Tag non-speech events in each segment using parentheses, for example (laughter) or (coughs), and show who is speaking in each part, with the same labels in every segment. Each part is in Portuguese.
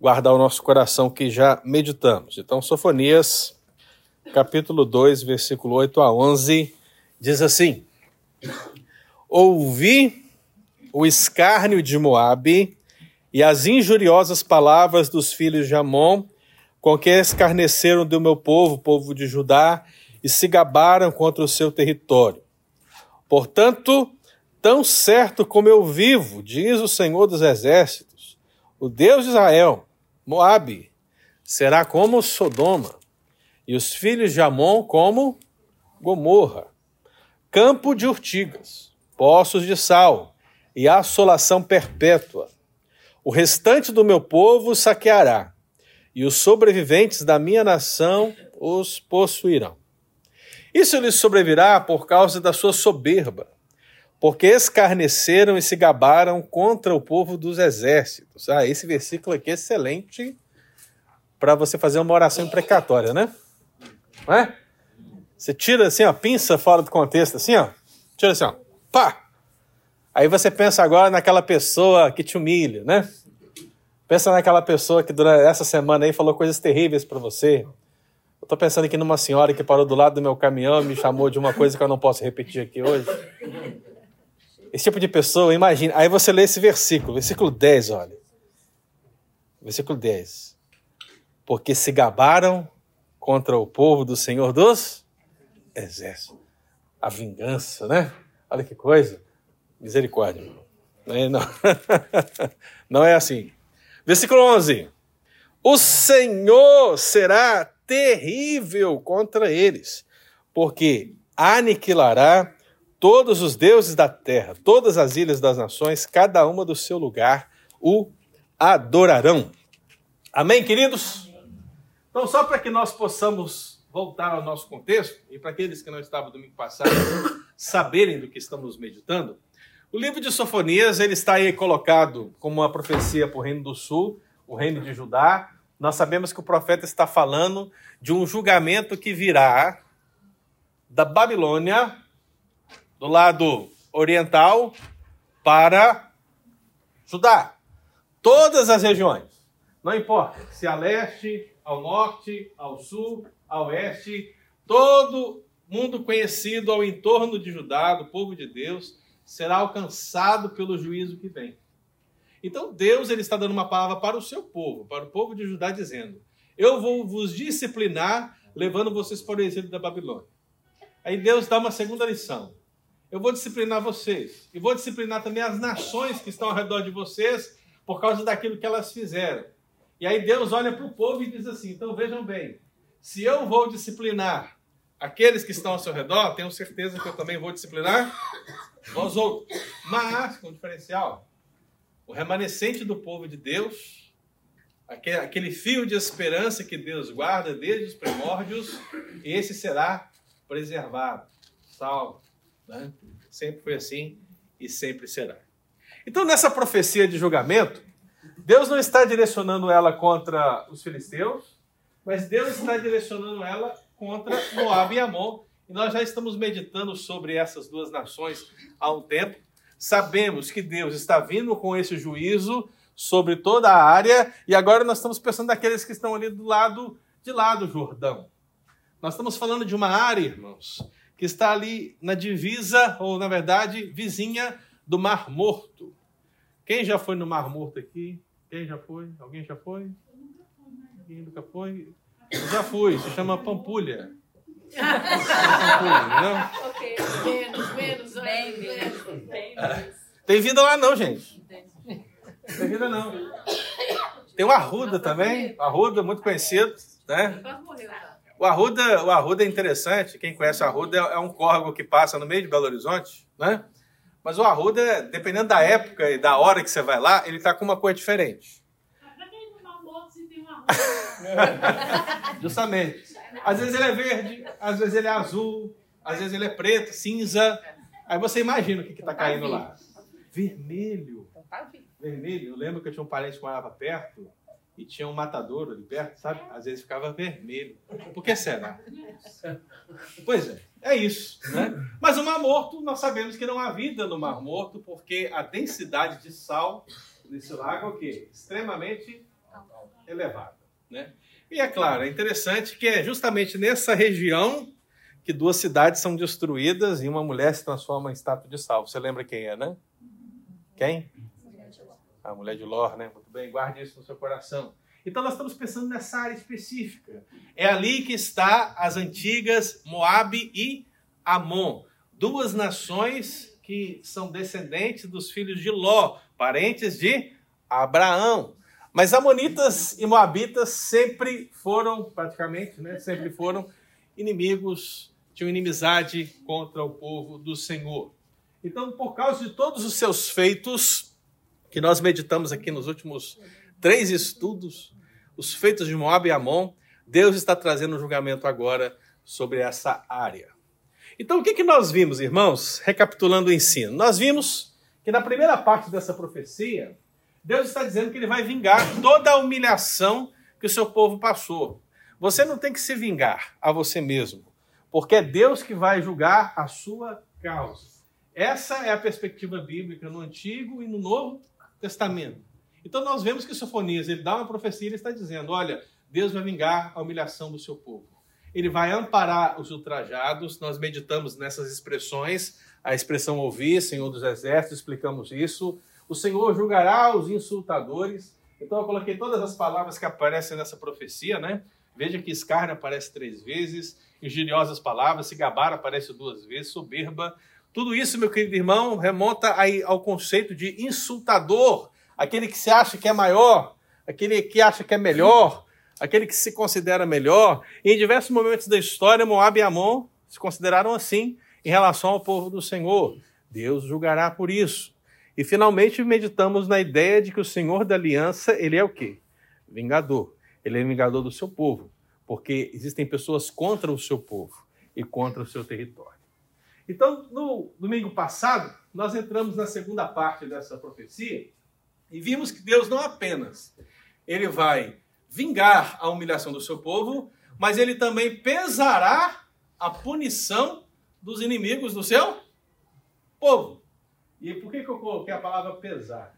Speaker 1: guardar o nosso coração que já meditamos. Então, Sofonias, capítulo 2, versículo 8 a 11, diz assim: Ouvi o escárnio de Moabe e as injuriosas palavras dos filhos de Amon, com que escarneceram do meu povo, povo de Judá, e se gabaram contra o seu território. Portanto, tão certo como eu vivo, diz o Senhor dos Exércitos, o Deus de Israel, Moabe, será como Sodoma, e os filhos de Amon como Gomorra, campo de urtigas, poços de sal e assolação perpétua. O restante do meu povo saqueará, e os sobreviventes da minha nação os possuirão. Isso lhes sobrevirá por causa da sua soberba, porque escarneceram e se gabaram contra o povo dos exércitos. Ah, esse versículo aqui é excelente para você fazer uma oração imprecatória, né? Não é? Você tira assim, ó, pinça fora do contexto, assim, ó. Tira assim, ó. Pá! Aí você pensa agora naquela pessoa que te humilha, né? Pensa naquela pessoa que durante essa semana aí falou coisas terríveis para você. Eu tô pensando aqui numa senhora que parou do lado do meu caminhão e me chamou de uma coisa que eu não posso repetir aqui hoje. Esse tipo de pessoa, imagina. Aí você lê esse versículo, versículo 10, olha. Versículo 10. Porque se gabaram contra o povo do Senhor dos Exércitos. A vingança, né? Olha que coisa. Misericórdia. Não é, (laughs) não. é assim. Versículo 11. O Senhor será terrível contra eles, porque aniquilará todos os deuses da terra, todas as ilhas das nações, cada uma do seu lugar, o adorarão. Amém, queridos? Então, só para que nós possamos voltar ao nosso contexto, e para aqueles que não estavam domingo passado (coughs) saberem do que estamos meditando, o livro de Sofonias ele está aí colocado como uma profecia para o Reino do Sul, o Reino de Judá. Nós sabemos que o profeta está falando de um julgamento que virá da Babilônia, do lado oriental, para Judá. Todas as regiões. Não importa se a leste, ao norte, ao sul, ao oeste, todo mundo conhecido ao entorno de Judá, do povo de Deus, será alcançado pelo juízo que vem. Então Deus ele está dando uma palavra para o seu povo, para o povo de Judá, dizendo: Eu vou vos disciplinar, levando vocês para o exílio da Babilônia. Aí Deus dá uma segunda lição. Eu vou disciplinar vocês. E vou disciplinar também as nações que estão ao redor de vocês por causa daquilo que elas fizeram. E aí Deus olha para o povo e diz assim: então vejam bem, se eu vou disciplinar aqueles que estão ao seu redor, tenho certeza que eu também vou disciplinar vós outros. Mas, com diferencial, o remanescente do povo de Deus, aquele fio de esperança que Deus guarda desde os primórdios, esse será preservado, salvo. Né? Sempre foi assim e sempre será. Então, nessa profecia de julgamento, Deus não está direcionando ela contra os filisteus, mas Deus está direcionando ela contra Moab e Amon, e nós já estamos meditando sobre essas duas nações há um tempo. Sabemos que Deus está vindo com esse juízo sobre toda a área, e agora nós estamos pensando naqueles que estão ali do lado de lá do Jordão. Nós estamos falando de uma área, irmãos, que está ali na divisa, ou na verdade, vizinha do Mar Morto. Quem já foi no Mar Morto aqui? Quem já foi? Alguém já foi? Ninguém nunca foi? Eu já fui, se chama Pampulha. Não? Ok, menos, menos, bem menos. Tem vida lá não, gente. Tem vida não. Tem o Arruda também, Arruda muito conhecido, né? O Arruda, o Arruda é interessante, quem conhece o Arruda é um córrego que passa no meio de Belo Horizonte, né? Mas o Arruda, dependendo da época e da hora que você vai lá, ele tá com uma cor diferente. Uma (laughs) Justamente. Às vezes ele é verde, às vezes ele é azul, às vezes ele é preto, cinza. Aí você imagina o que está caindo lá. Vermelho. Vermelho. Eu lembro que eu tinha um parente que morava perto e tinha um matadouro ali perto, sabe? Às vezes ficava vermelho. Por que será? (laughs) Pois é, é isso. Né? Mas o Mar Morto, nós sabemos que não há vida no Mar Morto, porque a densidade de sal nesse lago é o quê? Extremamente elevada. Né? E é claro, é interessante que é justamente nessa região que duas cidades são destruídas e uma mulher se transforma em estátua de sal. Você lembra quem é, né? Quem? A mulher de Ló, né? Muito bem, guarde isso no seu coração. Então nós estamos pensando nessa área específica. É ali que está as antigas Moabe e Amon, duas nações que são descendentes dos filhos de Ló, parentes de Abraão. Mas amonitas e moabitas sempre foram, praticamente, né, sempre foram inimigos, tinham inimizade contra o povo do Senhor. Então, por causa de todos os seus feitos, que nós meditamos aqui nos últimos três estudos, os feitos de Moab e Amon, Deus está trazendo um julgamento agora sobre essa área. Então, o que, que nós vimos, irmãos? Recapitulando o ensino. Nós vimos que na primeira parte dessa profecia, Deus está dizendo que ele vai vingar toda a humilhação que o seu povo passou. Você não tem que se vingar a você mesmo, porque é Deus que vai julgar a sua causa. Essa é a perspectiva bíblica no Antigo e no Novo Testamento. Então nós vemos que Sofonias, ele dá uma profecia, ele está dizendo, olha, Deus vai vingar a humilhação do seu povo. Ele vai amparar os ultrajados. Nós meditamos nessas expressões, a expressão ouvir, Senhor dos Exércitos, explicamos isso. O Senhor julgará os insultadores. Então eu coloquei todas as palavras que aparecem nessa profecia, né? Veja que escárnio aparece três vezes, injuriosas palavras, se gabar aparece duas vezes, soberba. Tudo isso, meu querido irmão, remonta aí ao conceito de insultador, aquele que se acha que é maior, aquele que acha que é melhor, aquele que se considera melhor. E em diversos momentos da história, Moab e Amon se consideraram assim em relação ao povo do Senhor. Deus julgará por isso. E finalmente meditamos na ideia de que o Senhor da aliança, ele é o quê? Vingador. Ele é vingador do seu povo, porque existem pessoas contra o seu povo e contra o seu território. Então, no domingo passado, nós entramos na segunda parte dessa profecia e vimos que Deus não apenas ele vai vingar a humilhação do seu povo, mas ele também pesará a punição dos inimigos do seu povo. E por que, que eu coloquei a palavra pesar?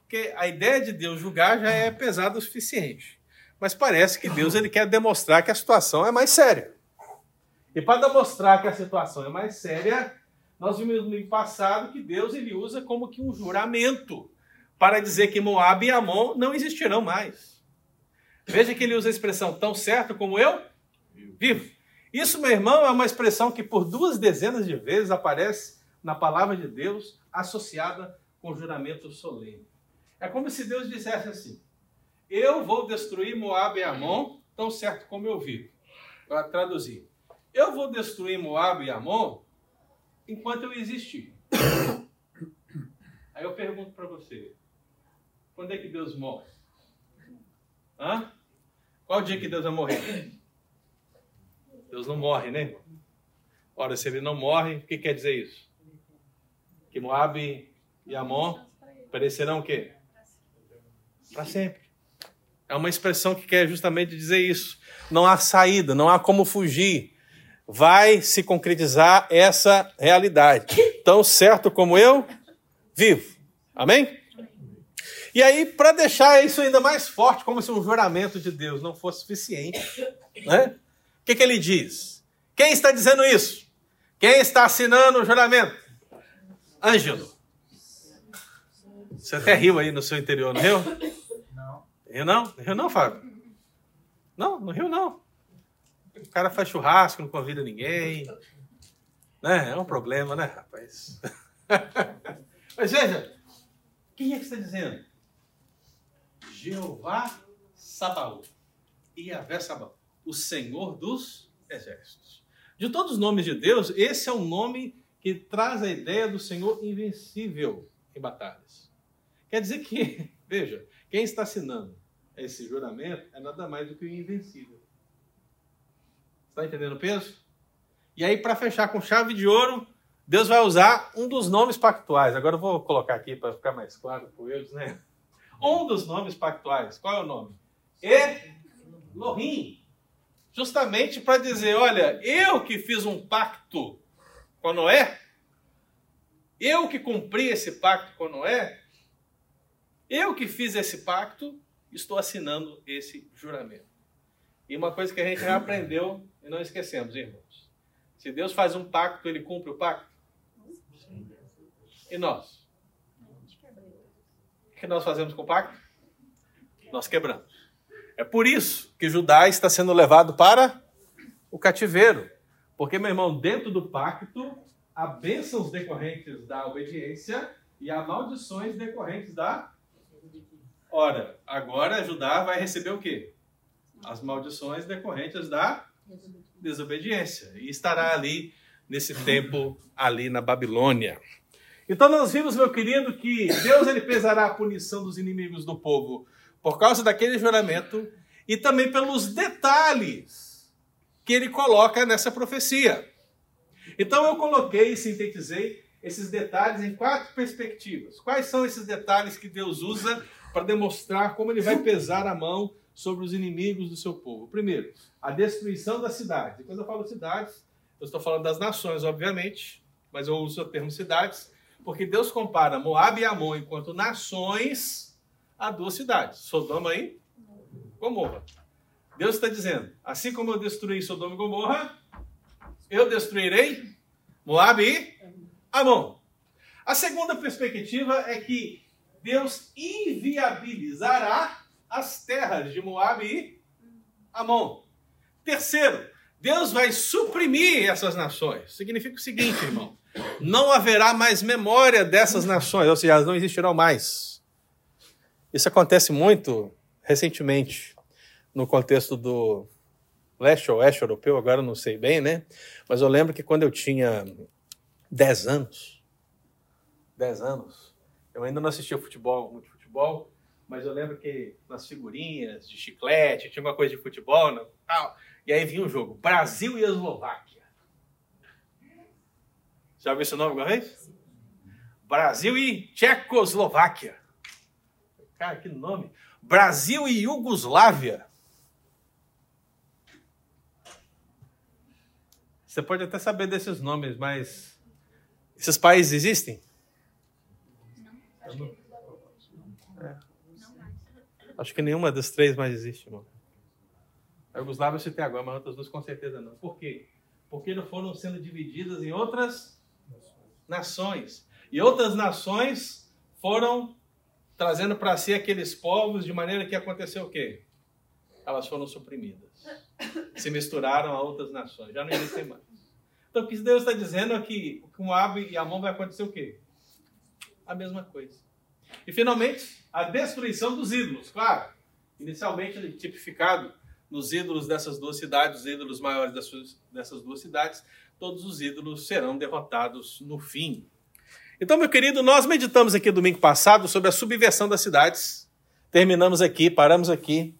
Speaker 1: Porque a ideia de Deus julgar já é pesada o suficiente. Mas parece que Deus ele quer demonstrar que a situação é mais séria. E para demonstrar que a situação é mais séria, nós vimos no passado que Deus ele usa como que um juramento para dizer que Moab e Amon não existirão mais. Veja que ele usa a expressão tão certo como eu vivo. Isso, meu irmão, é uma expressão que por duas dezenas de vezes aparece na palavra de Deus associada com juramento solene. É como se Deus dissesse assim: Eu vou destruir Moab e Amon, tão certo como eu vivo. Para traduzir, eu vou destruir Moab e Amon enquanto eu existir. Aí eu pergunto para você: quando é que Deus morre? Hã? Qual o dia que Deus vai morrer? Deus não morre, né? Ora, se ele não morre, o que quer dizer isso? que Moab e Amon perecerão o quê? Para sempre. É uma expressão que quer justamente dizer isso. Não há saída, não há como fugir. Vai se concretizar essa realidade. Tão certo como eu vivo. Amém? E aí, para deixar isso ainda mais forte, como se um juramento de Deus não fosse suficiente, né? o que, que ele diz? Quem está dizendo isso? Quem está assinando o juramento? Ângelo. Você até riu aí no seu interior, não riu? Não. Rio não? Rio não, Fábio? Não, no Rio não. O cara faz churrasco, não convida ninguém. Né? É um problema, né, rapaz? (laughs) Mas veja, quem é que está dizendo? Jeová Sabaoth. Yahvé Sabaoth. O Senhor dos Exércitos. De todos os nomes de Deus, esse é o nome que traz a ideia do Senhor invencível em batalhas. Quer dizer que, (laughs) veja, quem está assinando esse juramento é nada mais do que o invencível. Está entendendo o peso? E aí, para fechar com chave de ouro, Deus vai usar um dos nomes pactuais. Agora eu vou colocar aqui para ficar mais claro para eles, né? Um dos nomes pactuais. Qual é o nome? Elohim. Justamente para dizer, olha, eu que fiz um pacto com Noé? Eu que cumpri esse pacto com Noé? Eu que fiz esse pacto estou assinando esse juramento. E uma coisa que a gente já aprendeu e não esquecemos, irmãos. Se Deus faz um pacto, ele cumpre o pacto? E nós? O que nós fazemos com o pacto? Nós quebramos. É por isso que Judá está sendo levado para o cativeiro. Porque, meu irmão, dentro do pacto, há bênçãos decorrentes da obediência e há maldições decorrentes da. Ora, agora Judá vai receber o quê? As maldições decorrentes da desobediência. E estará ali nesse tempo, ali na Babilônia. Então nós vimos, meu querido, que Deus ele pesará a punição dos inimigos do povo por causa daquele juramento e também pelos detalhes que ele coloca nessa profecia. Então eu coloquei e sintetizei esses detalhes em quatro perspectivas. Quais são esses detalhes que Deus usa para demonstrar como ele vai pesar a mão sobre os inimigos do seu povo? Primeiro, a destruição das cidades. Quando eu falo cidades, eu estou falando das nações, obviamente, mas eu uso o termo cidades, porque Deus compara Moab e Amon enquanto nações a duas cidades, Sodoma e Gomorra. Deus está dizendo: assim como eu destruí Sodoma e Gomorra, eu destruirei Moab e Amon. A segunda perspectiva é que Deus inviabilizará as terras de Moab e Amon. Terceiro, Deus vai suprimir essas nações. Significa o seguinte, irmão: não haverá mais memória dessas nações, ou seja, elas não existirão mais. Isso acontece muito recentemente no contexto do leste ou oeste europeu, agora eu não sei bem, né? Mas eu lembro que quando eu tinha 10 anos, 10 anos, eu ainda não assistia futebol, muito futebol, mas eu lembro que nas figurinhas de chiclete, tinha uma coisa de futebol, não, tal, e aí vinha o jogo, Brasil e Eslováquia. Já ouviu esse nome alguma vez? Brasil e Tchecoslováquia. Cara, que nome. Brasil e Iugoslávia. Você pode até saber desses nomes, mas esses países existem? Não. Acho que nenhuma das três mais existe, mano. A Yugoslávia eu citei agora, mas outras duas com certeza não. Por quê? Porque não foram sendo divididas em outras nações. E outras nações foram trazendo para si aqueles povos de maneira que aconteceu o quê? Elas foram suprimidas. Se misturaram a outras nações. Já não existem mais. Então o que Deus está dizendo é que com Moab e Amon vai acontecer o quê? A mesma coisa. E finalmente, a destruição dos ídolos. Claro, inicialmente tipificado nos ídolos dessas duas cidades, os ídolos maiores dessas duas cidades, todos os ídolos serão derrotados no fim. Então, meu querido, nós meditamos aqui domingo passado sobre a subversão das cidades. Terminamos aqui, paramos aqui.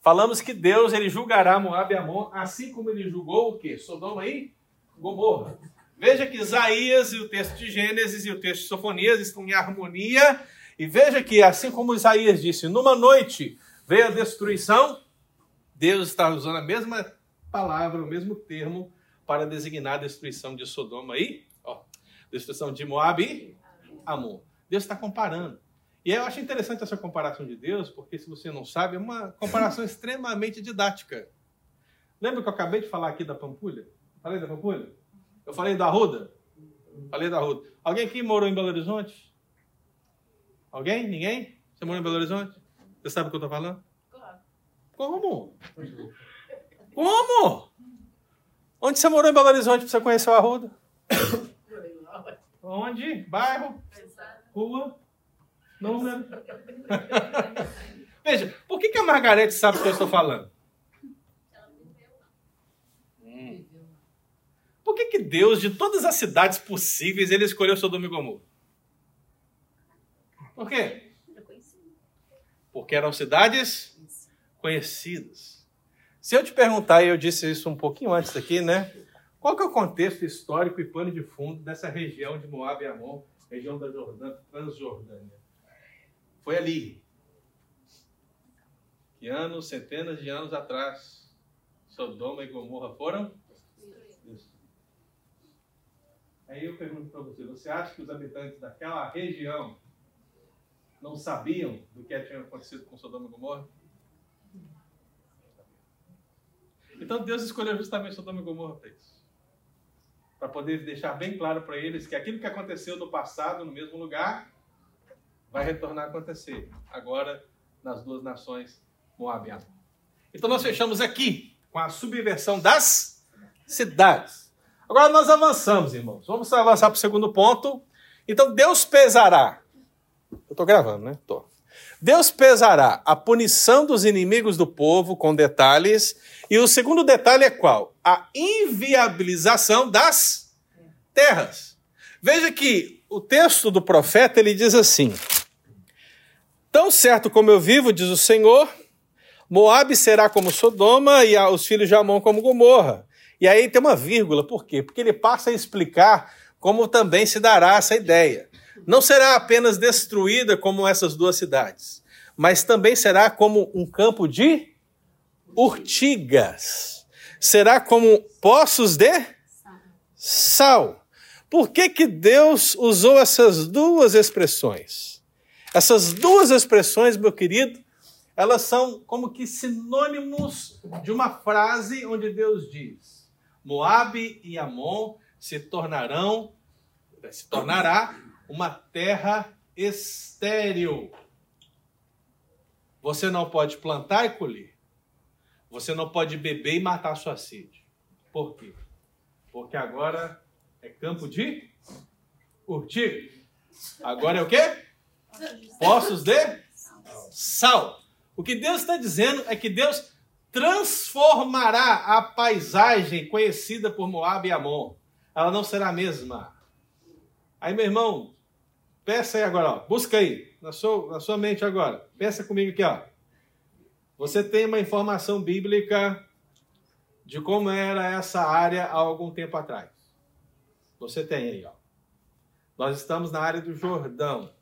Speaker 1: Falamos que Deus ele julgará Moab e Amon, assim como ele julgou o quê? Sodoma e Gomorra. Veja que Isaías e o texto de Gênesis e o texto de Sofonias estão em harmonia. E veja que, assim como Isaías disse, numa noite veio a destruição, Deus está usando a mesma palavra, o mesmo termo, para designar a destruição de Sodoma e destruição de Moab e Amon. Deus está comparando. E eu acho interessante essa comparação de Deus, porque se você não sabe, é uma comparação (laughs) extremamente didática. Lembra que eu acabei de falar aqui da Pampulha? Falei da Pampulha? Eu falei da Ruda? Falei da Ruda. Alguém aqui morou em Belo Horizonte? Alguém? Ninguém? Você morou em Belo Horizonte? Você sabe o que eu estou falando? Como? Como? Onde você morou em Belo Horizonte para você conhecer a Arruda? Onde? Bairro? Rua? Número? Veja, por que, que a Margarete sabe o que eu estou falando? Por que, que Deus, de todas as cidades possíveis, ele escolheu Sodoma e Gomorra? Por quê? Porque eram cidades conhecidas. Se eu te perguntar, e eu disse isso um pouquinho antes aqui, né? Qual que é o contexto histórico e pano de fundo dessa região de Moab e Amon, região da Jordânia, Transjordânia? Foi ali. Que anos, centenas de anos atrás, Sodoma e Gomorra foram? Aí eu pergunto para você, você acha que os habitantes daquela região não sabiam do que tinha acontecido com Sodoma e Gomorra? Então Deus escolheu justamente Sodoma e Gomorra para isso. Para poder deixar bem claro para eles que aquilo que aconteceu no passado, no mesmo lugar, vai retornar a acontecer. Agora, nas duas nações, Moab e. Então nós fechamos aqui com a subversão das cidades. Agora nós avançamos, irmãos. Vamos avançar para o segundo ponto. Então Deus pesará. Eu estou gravando, né? Tô. Deus pesará a punição dos inimigos do povo com detalhes. E o segundo detalhe é qual? A inviabilização das terras. Veja que o texto do profeta ele diz assim: Tão certo como eu vivo, diz o Senhor, Moabe será como Sodoma e os filhos de Amon como Gomorra. E aí tem uma vírgula, por quê? Porque ele passa a explicar como também se dará essa ideia. Não será apenas destruída como essas duas cidades, mas também será como um campo de urtigas. Será como poços de sal. Por que, que Deus usou essas duas expressões? Essas duas expressões, meu querido, elas são como que sinônimos de uma frase onde Deus diz: Moabe e Amon se tornarão, se tornará uma terra estéril. Você não pode plantar e colher. Você não pode beber e matar sua sede. Por quê? Porque agora é campo de urtiga. Agora é o quê? Poços de sal. O que Deus está dizendo é que Deus transformará a paisagem conhecida por Moab e Amon. Ela não será a mesma. Aí, meu irmão, peça aí agora, ó, busca aí, na sua, na sua mente agora. Pensa comigo aqui, ó. Você tem uma informação bíblica de como era essa área há algum tempo atrás. Você tem aí, ó. Nós estamos na área do Jordão.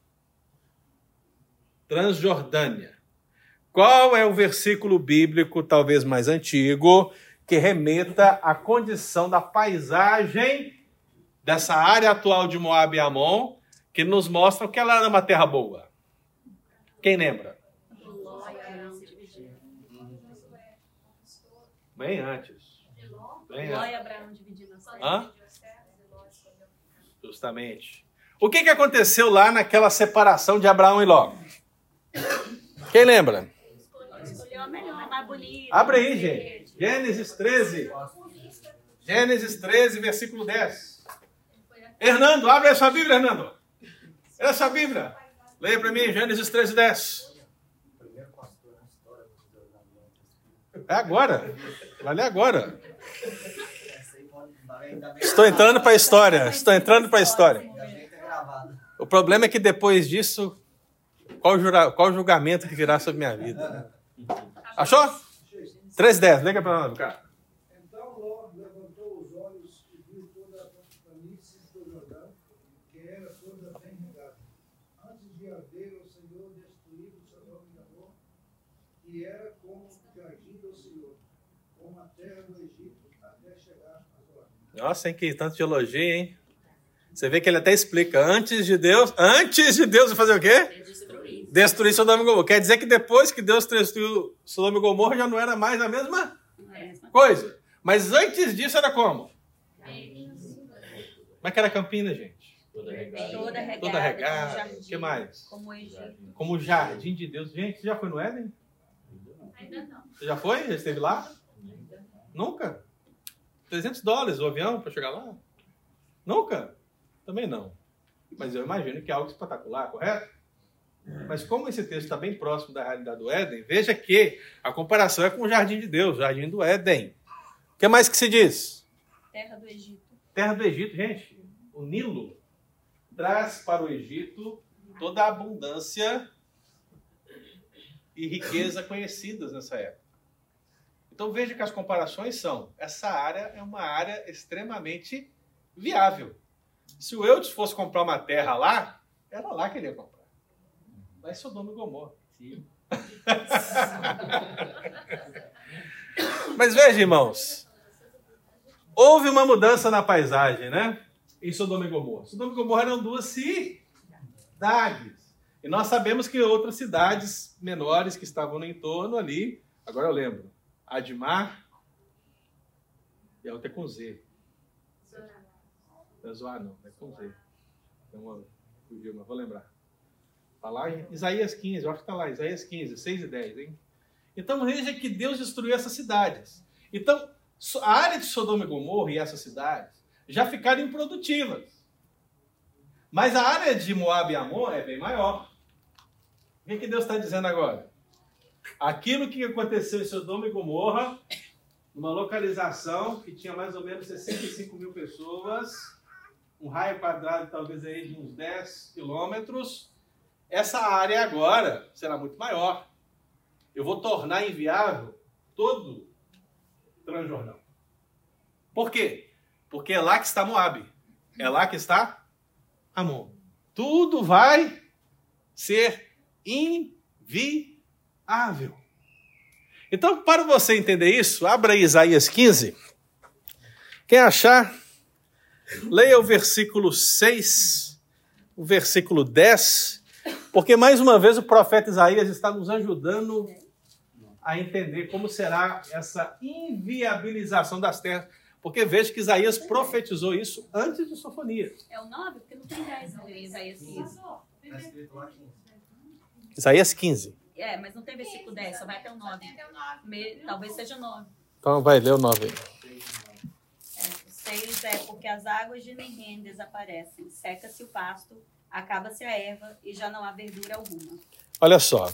Speaker 1: Transjordânia. Qual é o versículo bíblico, talvez mais antigo, que remeta à condição da paisagem dessa área atual de Moab e Amon, que nos mostra que ela era uma terra boa? Quem lembra? Bem antes. Bem antes. Hã? Justamente. O que, que aconteceu lá naquela separação de Abraão e Ló? Quem lembra? Abre aí, gente. Gênesis 13. Gênesis 13, versículo 10. Hernando, abre a sua Bíblia, Hernando. É a sua Bíblia. Leia para mim, Gênesis 13, 10. É agora. Vai ler agora. Estou entrando para a história. Estou entrando para a história. O problema é que depois disso, qual, jura, qual julgamento que virá sobre minha vida? Achou? 3,10. Liga para nós, cara.
Speaker 2: Então Ló levantou os olhos e viu toda a planície do Jordão, que era toda bem regada. Antes de haver o Senhor destruído Sodoma e Amor, e era como o jardim do Senhor, como a terra do Egito, até chegar às horas.
Speaker 1: Nossa, hein, que tanto de elogio, hein? Você vê que ele até explica. Antes de Deus, antes de Deus fazer o quê?
Speaker 3: Destruir.
Speaker 1: Destruir Sodoma e Gomorra. Quer dizer que depois que Deus destruiu Sodoma e Gomorra já não era mais a mesma coisa. Mas antes disso era como? Como é que era Campinas, gente?
Speaker 3: Toda regada.
Speaker 1: Toda regada. O que mais?
Speaker 3: Como Egito.
Speaker 1: Como o jardim de Deus. Gente, você já foi no Éden?
Speaker 3: Ainda não.
Speaker 1: Você já foi? Já esteve lá? Nunca? 300 dólares o avião para chegar lá? Nunca? Também não. Mas eu imagino que é algo espetacular, correto? Mas como esse texto está bem próximo da realidade do Éden, veja que a comparação é com o jardim de Deus, o jardim do Éden. O que mais que se diz?
Speaker 3: Terra do Egito.
Speaker 1: Terra do Egito, gente. O Nilo traz para o Egito toda a abundância e riqueza conhecidas nessa época. Então veja que as comparações são: essa área é uma área extremamente viável. Se o Eudes fosse comprar uma terra lá, era lá que ele ia comprar. Em Sodoma e Gomorra. Mas veja, irmãos, houve uma mudança na paisagem, né? Em Sodoma e Gomorra. Sodoma e Gomorra eram duas cidades. E nós sabemos que outras cidades menores que estavam no entorno ali, agora eu lembro, Admar E a outra é com Z. Não é zoar, não. É com Z. Então, fugiu, mas vou lembrar. Está lá em Isaías 15, eu acho que está lá, Isaías 15, 6 e 10, hein? Então veja que Deus destruiu essas cidades. Então, a área de Sodoma e Gomorra e essas cidades já ficaram improdutivas. Mas a área de Moab e Amon é bem maior. O que, que Deus está dizendo agora? Aquilo que aconteceu em Sodoma e Gomorra, numa localização que tinha mais ou menos 65 mil pessoas, um raio quadrado talvez aí de uns 10 quilômetros, essa área agora será muito maior. Eu vou tornar inviável todo Transjordão. Por quê? Porque é lá que está Moab. É lá que está Amon. Tudo vai ser inviável. Então, para você entender isso, abra aí Isaías 15. Quem achar, leia o versículo 6, o versículo 10, porque mais uma vez o profeta Isaías está nos ajudando a entender como será essa inviabilização das terras. Porque veja que Isaías profetizou isso antes de Sofonias.
Speaker 3: É o 9? Porque não tem 10 em Isaías 15.
Speaker 1: Isaías 15.
Speaker 3: É, mas não tem versículo 10, só vai até o 9. Me- talvez seja o 9.
Speaker 1: Então vai ler o 9 aí.
Speaker 3: É, o 6 é porque as águas de Neném desaparecem, seca-se o pasto, acaba-se a erva e já não há verdura alguma.
Speaker 1: Olha só.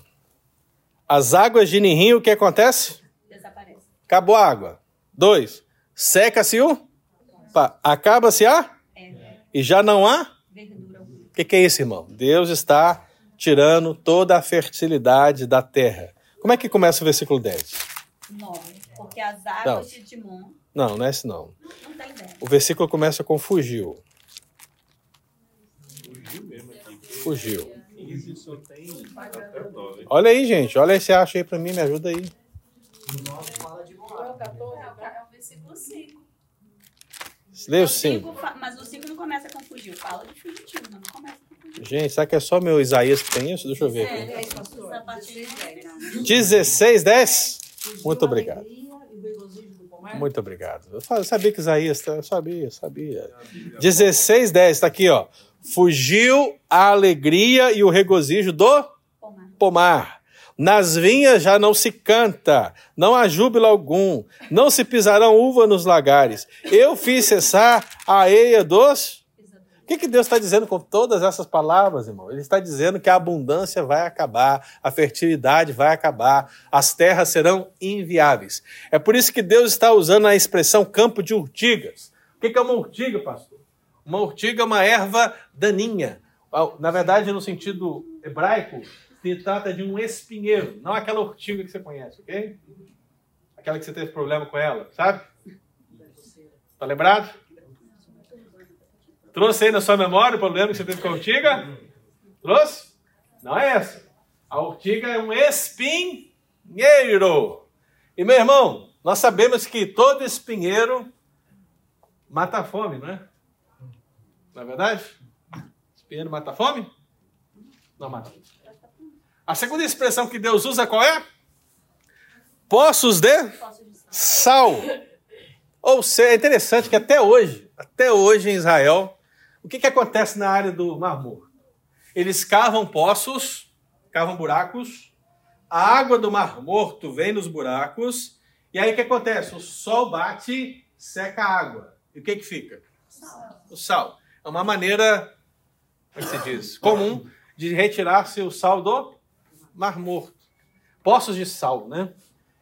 Speaker 1: As águas de Ninrim, o que acontece?
Speaker 3: Desaparece.
Speaker 1: Acabou a água. Dois. Seca-se o. Acaba-se a.
Speaker 3: Erva,
Speaker 1: E já não há.
Speaker 3: verdura alguma.
Speaker 1: O que, que é isso, irmão? Deus está tirando toda a fertilidade da terra. Como é que começa o versículo 10?
Speaker 3: 9. Porque as águas de Timon.
Speaker 1: Não, não é esse não.
Speaker 3: Não tem 10.
Speaker 1: O versículo começa com fugiu. Fugiu.
Speaker 4: 15 só tem até o 9.
Speaker 1: Olha aí, gente. Olha aí, você acha aí pra mim, me ajuda aí.
Speaker 5: É o versículo 5.
Speaker 1: Lê o
Speaker 3: O
Speaker 1: 5.
Speaker 3: cinco fa- Mas o 5 não começa com fugir. Fala de fugitivo, não começa com.
Speaker 1: Gente, será que é só meu Isaías que tem isso? Deixa eu ver aqui.
Speaker 3: É, Essa parte de 10.
Speaker 1: 16, 10? Muito obrigado. Muito obrigado. Eu sabia que Isaías, eu sabia, sabia. 16, 10, tá aqui, ó. Fugiu a alegria e o regozijo do
Speaker 3: Pomar.
Speaker 1: pomar. Nas vinhas já não se canta, não há júbilo algum, não se pisarão uva nos lagares. Eu fiz cessar a eia dos. O que, que Deus está dizendo com todas essas palavras, irmão? Ele está dizendo que a abundância vai acabar, a fertilidade vai acabar, as terras serão inviáveis. É por isso que Deus está usando a expressão campo de urtigas. O que, que é uma urtiga, pastor? Uma urtiga é uma erva daninha. Na verdade, no sentido hebraico, se trata de um espinheiro, não aquela urtiga que você conhece, ok? Aquela que você teve problema com ela, sabe? Tá lembrado? Trouxe aí na sua memória o problema que você teve com a urtiga? Trouxe? Não é essa. A urtiga é um espinheiro. E meu irmão, nós sabemos que todo espinheiro mata a fome, não é? Não é verdade? Espinheiro mata a fome? Não mata. A segunda expressão que Deus usa qual é? Poços de
Speaker 3: sal.
Speaker 1: Ou seja, é interessante que até hoje, até hoje em Israel, o que, que acontece na área do Mar Morto? Eles cavam poços, cavam buracos, a água do Mar Morto vem nos buracos, e aí o que acontece? O sol bate, seca a água. E o que, que fica? O sal. É uma maneira, como é se diz? (laughs) Comum de retirar-se o sal do Mar Morto. Poços de sal, né?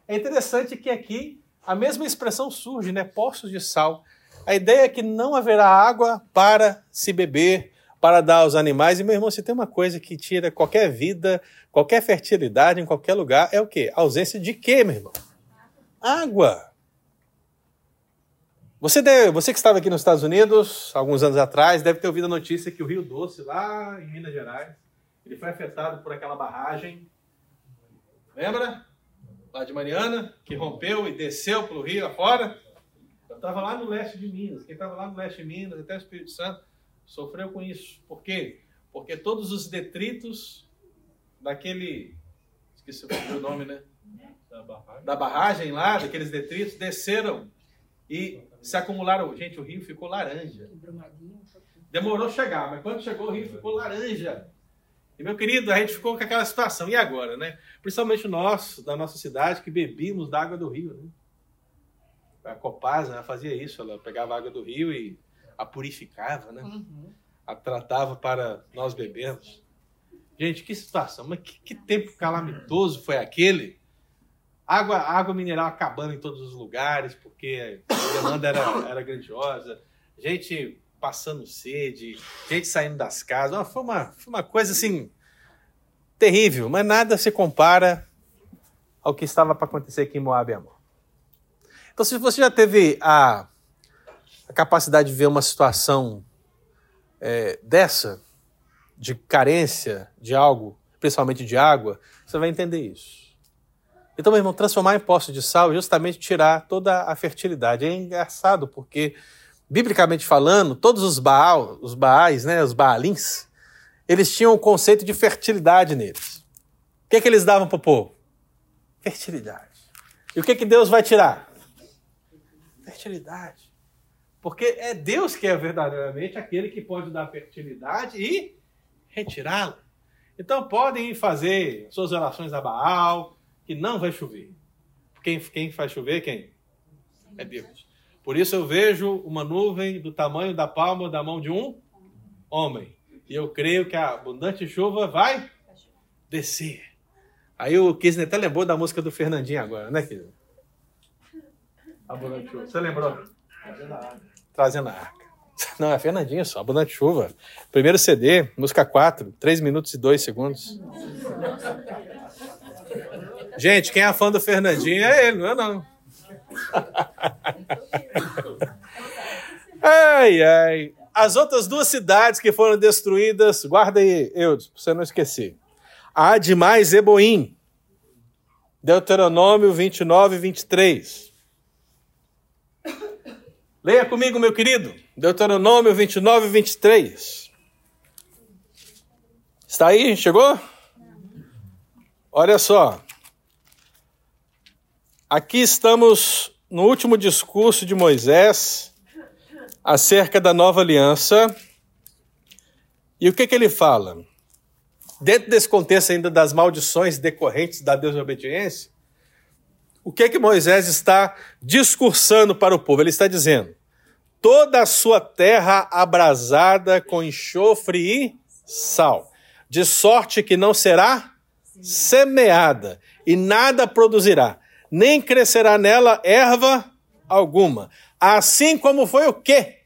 Speaker 1: É interessante que aqui a mesma expressão surge, né? Poços de sal. A ideia é que não haverá água para se beber, para dar aos animais. E, meu irmão, se tem uma coisa que tira qualquer vida, qualquer fertilidade em qualquer lugar, é o quê? A ausência de quê, meu irmão? Água. Você, deve, você que estava aqui nos Estados Unidos, alguns anos atrás, deve ter ouvido a notícia que o Rio Doce, lá em Minas Gerais, ele foi afetado por aquela barragem. Lembra? Lá de Mariana, que rompeu e desceu para o rio afora. Estava lá no leste de Minas. Quem estava lá no leste de Minas, até o Espírito Santo, sofreu com isso. Por quê? Porque todos os detritos daquele. Esqueci o nome, né?
Speaker 4: Da barragem.
Speaker 1: Da barragem lá, daqueles detritos, desceram e se acumularam. Gente, o rio ficou laranja. Demorou chegar, mas quando chegou o rio ficou laranja. E, meu querido, a gente ficou com aquela situação. E agora, né? Principalmente nós, da nossa cidade, que bebíamos da água do rio, né? A Copasa ela fazia isso, ela pegava a água do rio e a purificava, né? A tratava para nós bebermos. Gente, que situação, mas que, que tempo calamitoso foi aquele? Água, água mineral acabando em todos os lugares, porque a demanda era, era grandiosa. Gente passando sede, gente saindo das casas. Uma- Foi uma, foi uma coisa assim terrível, mas nada se compara ao que estava para acontecer aqui em Moab Amor. Então, se você já teve a, a capacidade de ver uma situação é, dessa, de carência de algo, principalmente de água, você vai entender isso. Então, meu irmão, transformar em poço de sal é justamente tirar toda a fertilidade. É engraçado porque, biblicamente falando, todos os Baal, os Baais, né, os Baalins, eles tinham o conceito de fertilidade neles. O que, que eles davam para o povo? Fertilidade. E o que, que Deus vai tirar? Fertilidade. Porque é Deus que é verdadeiramente aquele que pode dar fertilidade e retirá-la. Então podem fazer suas orações a Baal, que não vai chover. Quem, quem faz chover, quem? É Deus. Por isso eu vejo uma nuvem do tamanho da palma da mão de um homem. E eu creio que a abundante chuva vai descer. Aí o Kisner até lembrou da música do Fernandinho agora, né, Abundante chuva. Você lembrou? Trazendo a arca. Não, é Fernandinho só, Abundante Chuva. Primeiro CD, música 4, 3 minutos e 2 segundos. Gente, quem é fã do Fernandinho é ele, não é não. Ai, ai. As outras duas cidades que foram destruídas, guarda aí, Eudes, pra você não esquecer. Admai e Zeboim. Deuteronômio 29 e 23. Leia comigo, meu querido. Deuteronômio 29 e 23. Está aí? Chegou? Olha só. Aqui estamos no último discurso de Moisés acerca da nova aliança. E o que, que ele fala? Dentro desse contexto ainda das maldições decorrentes da desobediência, o que que Moisés está discursando para o povo? Ele está dizendo: toda a sua terra abrasada com enxofre e sal, de sorte que não será semeada e nada produzirá, nem crescerá nela erva alguma. Assim como foi o quê?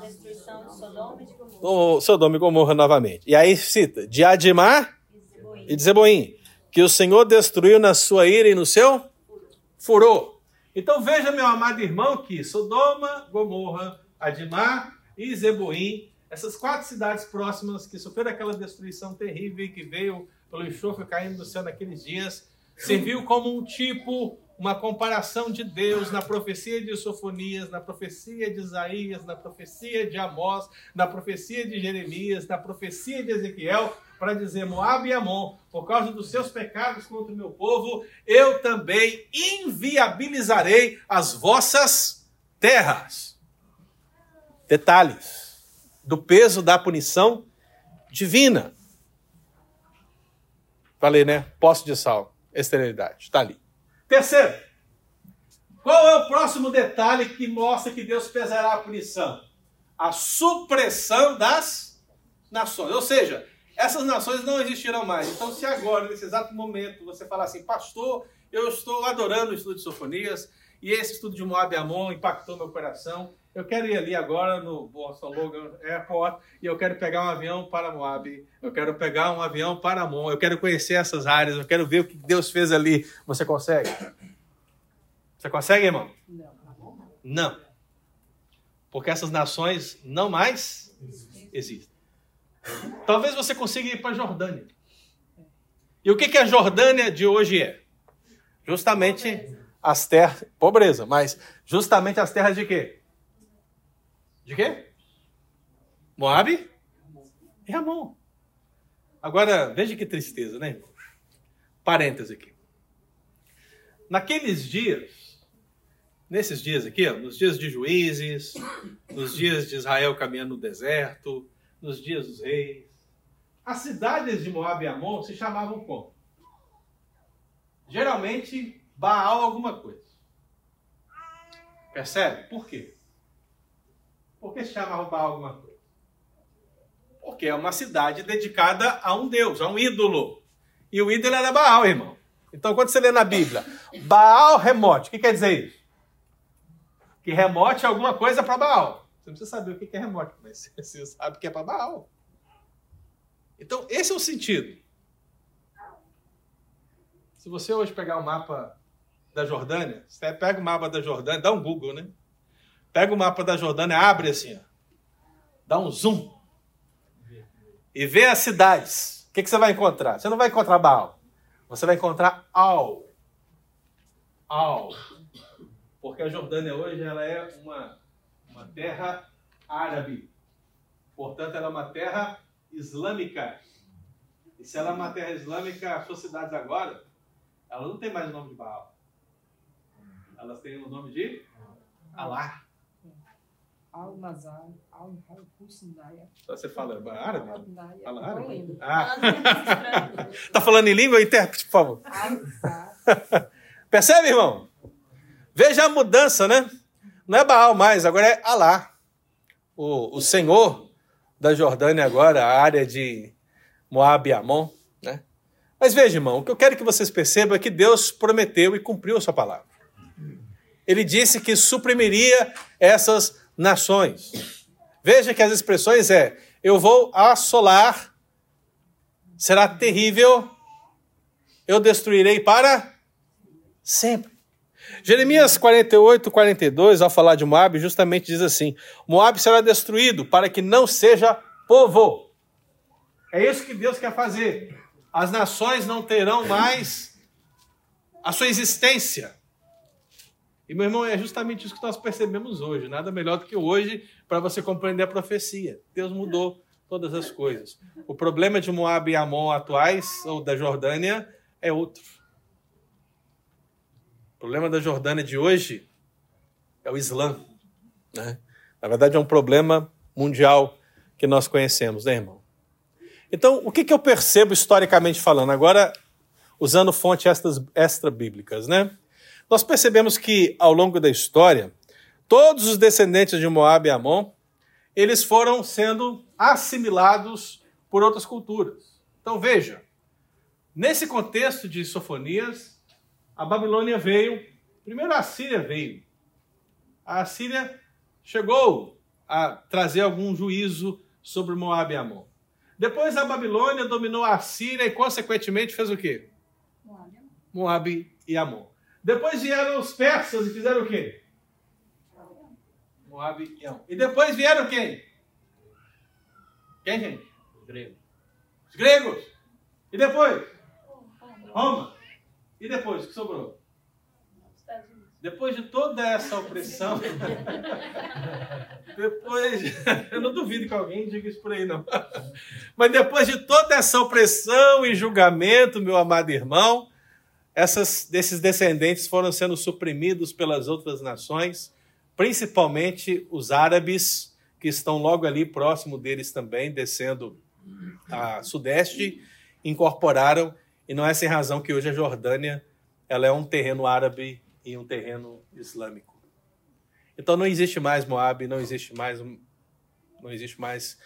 Speaker 3: Destruição de Sodoma e de Gomorra.
Speaker 1: Sodoma e Gomorra novamente. E aí cita, de Adimar
Speaker 3: Zeboim.
Speaker 1: e de Zeboim, que o Senhor destruiu na sua ira e no seu furor. Então veja, meu amado irmão, que Sodoma, Gomorra, Adimar e Zeboim, essas quatro cidades próximas que sofreram aquela destruição terrível que veio pelo enxofre caindo do céu naqueles dias, serviu como um tipo, uma comparação de Deus na profecia de Sofonias, na profecia de Isaías, na profecia de Amós, na profecia de Jeremias, na profecia de Ezequiel, para dizer: Moab e Amon, por causa dos seus pecados contra o meu povo, eu também inviabilizarei as vossas terras. Detalhes do peso da punição divina. Falei, né? Poço de sal, esterilidade. Está ali. Terceiro, qual é o próximo detalhe que mostra que Deus pesará a punição? A supressão das nações. Ou seja, essas nações não existirão mais. Então, se agora, nesse exato momento, você falar assim, pastor, eu estou adorando o estudo de Sofonias, e esse estudo de Moab Amon impactou meu coração, eu quero ir ali agora no Boston Logan Airport e eu quero pegar um avião para Moab, eu quero pegar um avião para Amon, eu quero conhecer essas áreas, eu quero ver o que Deus fez ali. Você consegue? Você consegue, irmão? Não. Porque essas nações não mais existem. Talvez você consiga ir para a Jordânia. E o que, que a Jordânia de hoje é? Justamente as terras. Pobreza, mas justamente as terras de quê? De quê? Moab e Ramon. Agora, veja que tristeza, né, irmão? Parêntese aqui. Naqueles dias, nesses dias aqui, nos dias de juízes, nos dias de Israel caminhando no deserto, nos dias dos reis, as cidades de Moab e Amon se chamavam como? Geralmente, Baal alguma coisa. Percebe? Por quê? Por que se chamava Baal alguma coisa? Porque é uma cidade dedicada a um deus, a um ídolo. E o ídolo era Baal, irmão. Então, quando você lê na Bíblia, Baal remote, o que quer dizer isso? Que remote é alguma coisa para Baal. Você não precisa saber o que é remote, mas (laughs) você sabe que é para Baal. Então, esse é o sentido. Se você hoje pegar o mapa da Jordânia, você pega o mapa da Jordânia, dá um Google, né? Pega o mapa da Jordânia, abre assim, ó. dá um zoom e vê as cidades. O que, que você vai encontrar? Você não vai encontrar Baal. Você vai encontrar Al. Al. Porque a Jordânia hoje ela é uma, uma terra árabe. Portanto, ela é uma terra islâmica. E se ela é uma terra islâmica, as suas cidades agora, ela não tem mais o nome de Baal. Elas têm o nome de Alá.
Speaker 6: Al-Mazar, Al-Husnaya.
Speaker 1: Você fala árabe? Fala
Speaker 6: Não
Speaker 1: árabe?
Speaker 6: lembro.
Speaker 1: Ah,
Speaker 3: Estranho. (laughs)
Speaker 1: tá falando em língua? Intérprete, por favor.
Speaker 6: Al-Mazar. (laughs)
Speaker 1: Percebe, irmão? Veja a mudança, né? Não é Baal mais, agora é Alá. O, o senhor da Jordânia agora, a área de Moab e Amon, né? Mas veja, irmão, o que eu quero que vocês percebam é que Deus prometeu e cumpriu a sua palavra. Ele disse que suprimiria essas nações. Veja que as expressões é: eu vou assolar, será terrível, eu destruirei para sempre. Jeremias 48, 42, ao falar de Moab, justamente diz assim: Moab será destruído para que não seja povo. É isso que Deus quer fazer. As nações não terão mais a sua existência. E, meu irmão, é justamente isso que nós percebemos hoje. Nada melhor do que hoje para você compreender a profecia. Deus mudou todas as coisas. O problema de Moab e Amon atuais, ou da Jordânia, é outro. Problema da Jordânia de hoje é o Islã. Né? Na verdade, é um problema mundial que nós conhecemos, né, irmão? Então, o que, que eu percebo historicamente falando? Agora, usando fontes extra-bíblicas, né? Nós percebemos que, ao longo da história, todos os descendentes de Moab e Amon, eles foram sendo assimilados por outras culturas. Então, veja, nesse contexto de Sofonias, a Babilônia veio, primeiro a Assíria veio. A Assíria chegou a trazer algum juízo sobre Moab e Amon. Depois a Babilônia dominou a Síria e, consequentemente, fez o quê? Moab e Amon. Depois vieram os persas e fizeram o quê? Moab e Amon. E depois vieram quem? Quem, gente?
Speaker 4: Os gregos.
Speaker 1: Os gregos. E depois? Roma. E depois, o que sobrou? Depois de toda essa opressão, (laughs) depois, (laughs) eu não duvido que alguém diga isso por aí, não. Mas depois de toda essa opressão e julgamento, meu amado irmão, essas, desses descendentes foram sendo suprimidos pelas outras nações, principalmente os árabes, que estão logo ali próximo deles também, descendo a sudeste, incorporaram, e não é sem razão que hoje a Jordânia ela é um terreno árabe e um terreno islâmico. Então não existe mais Moab, não existe mais não existe mais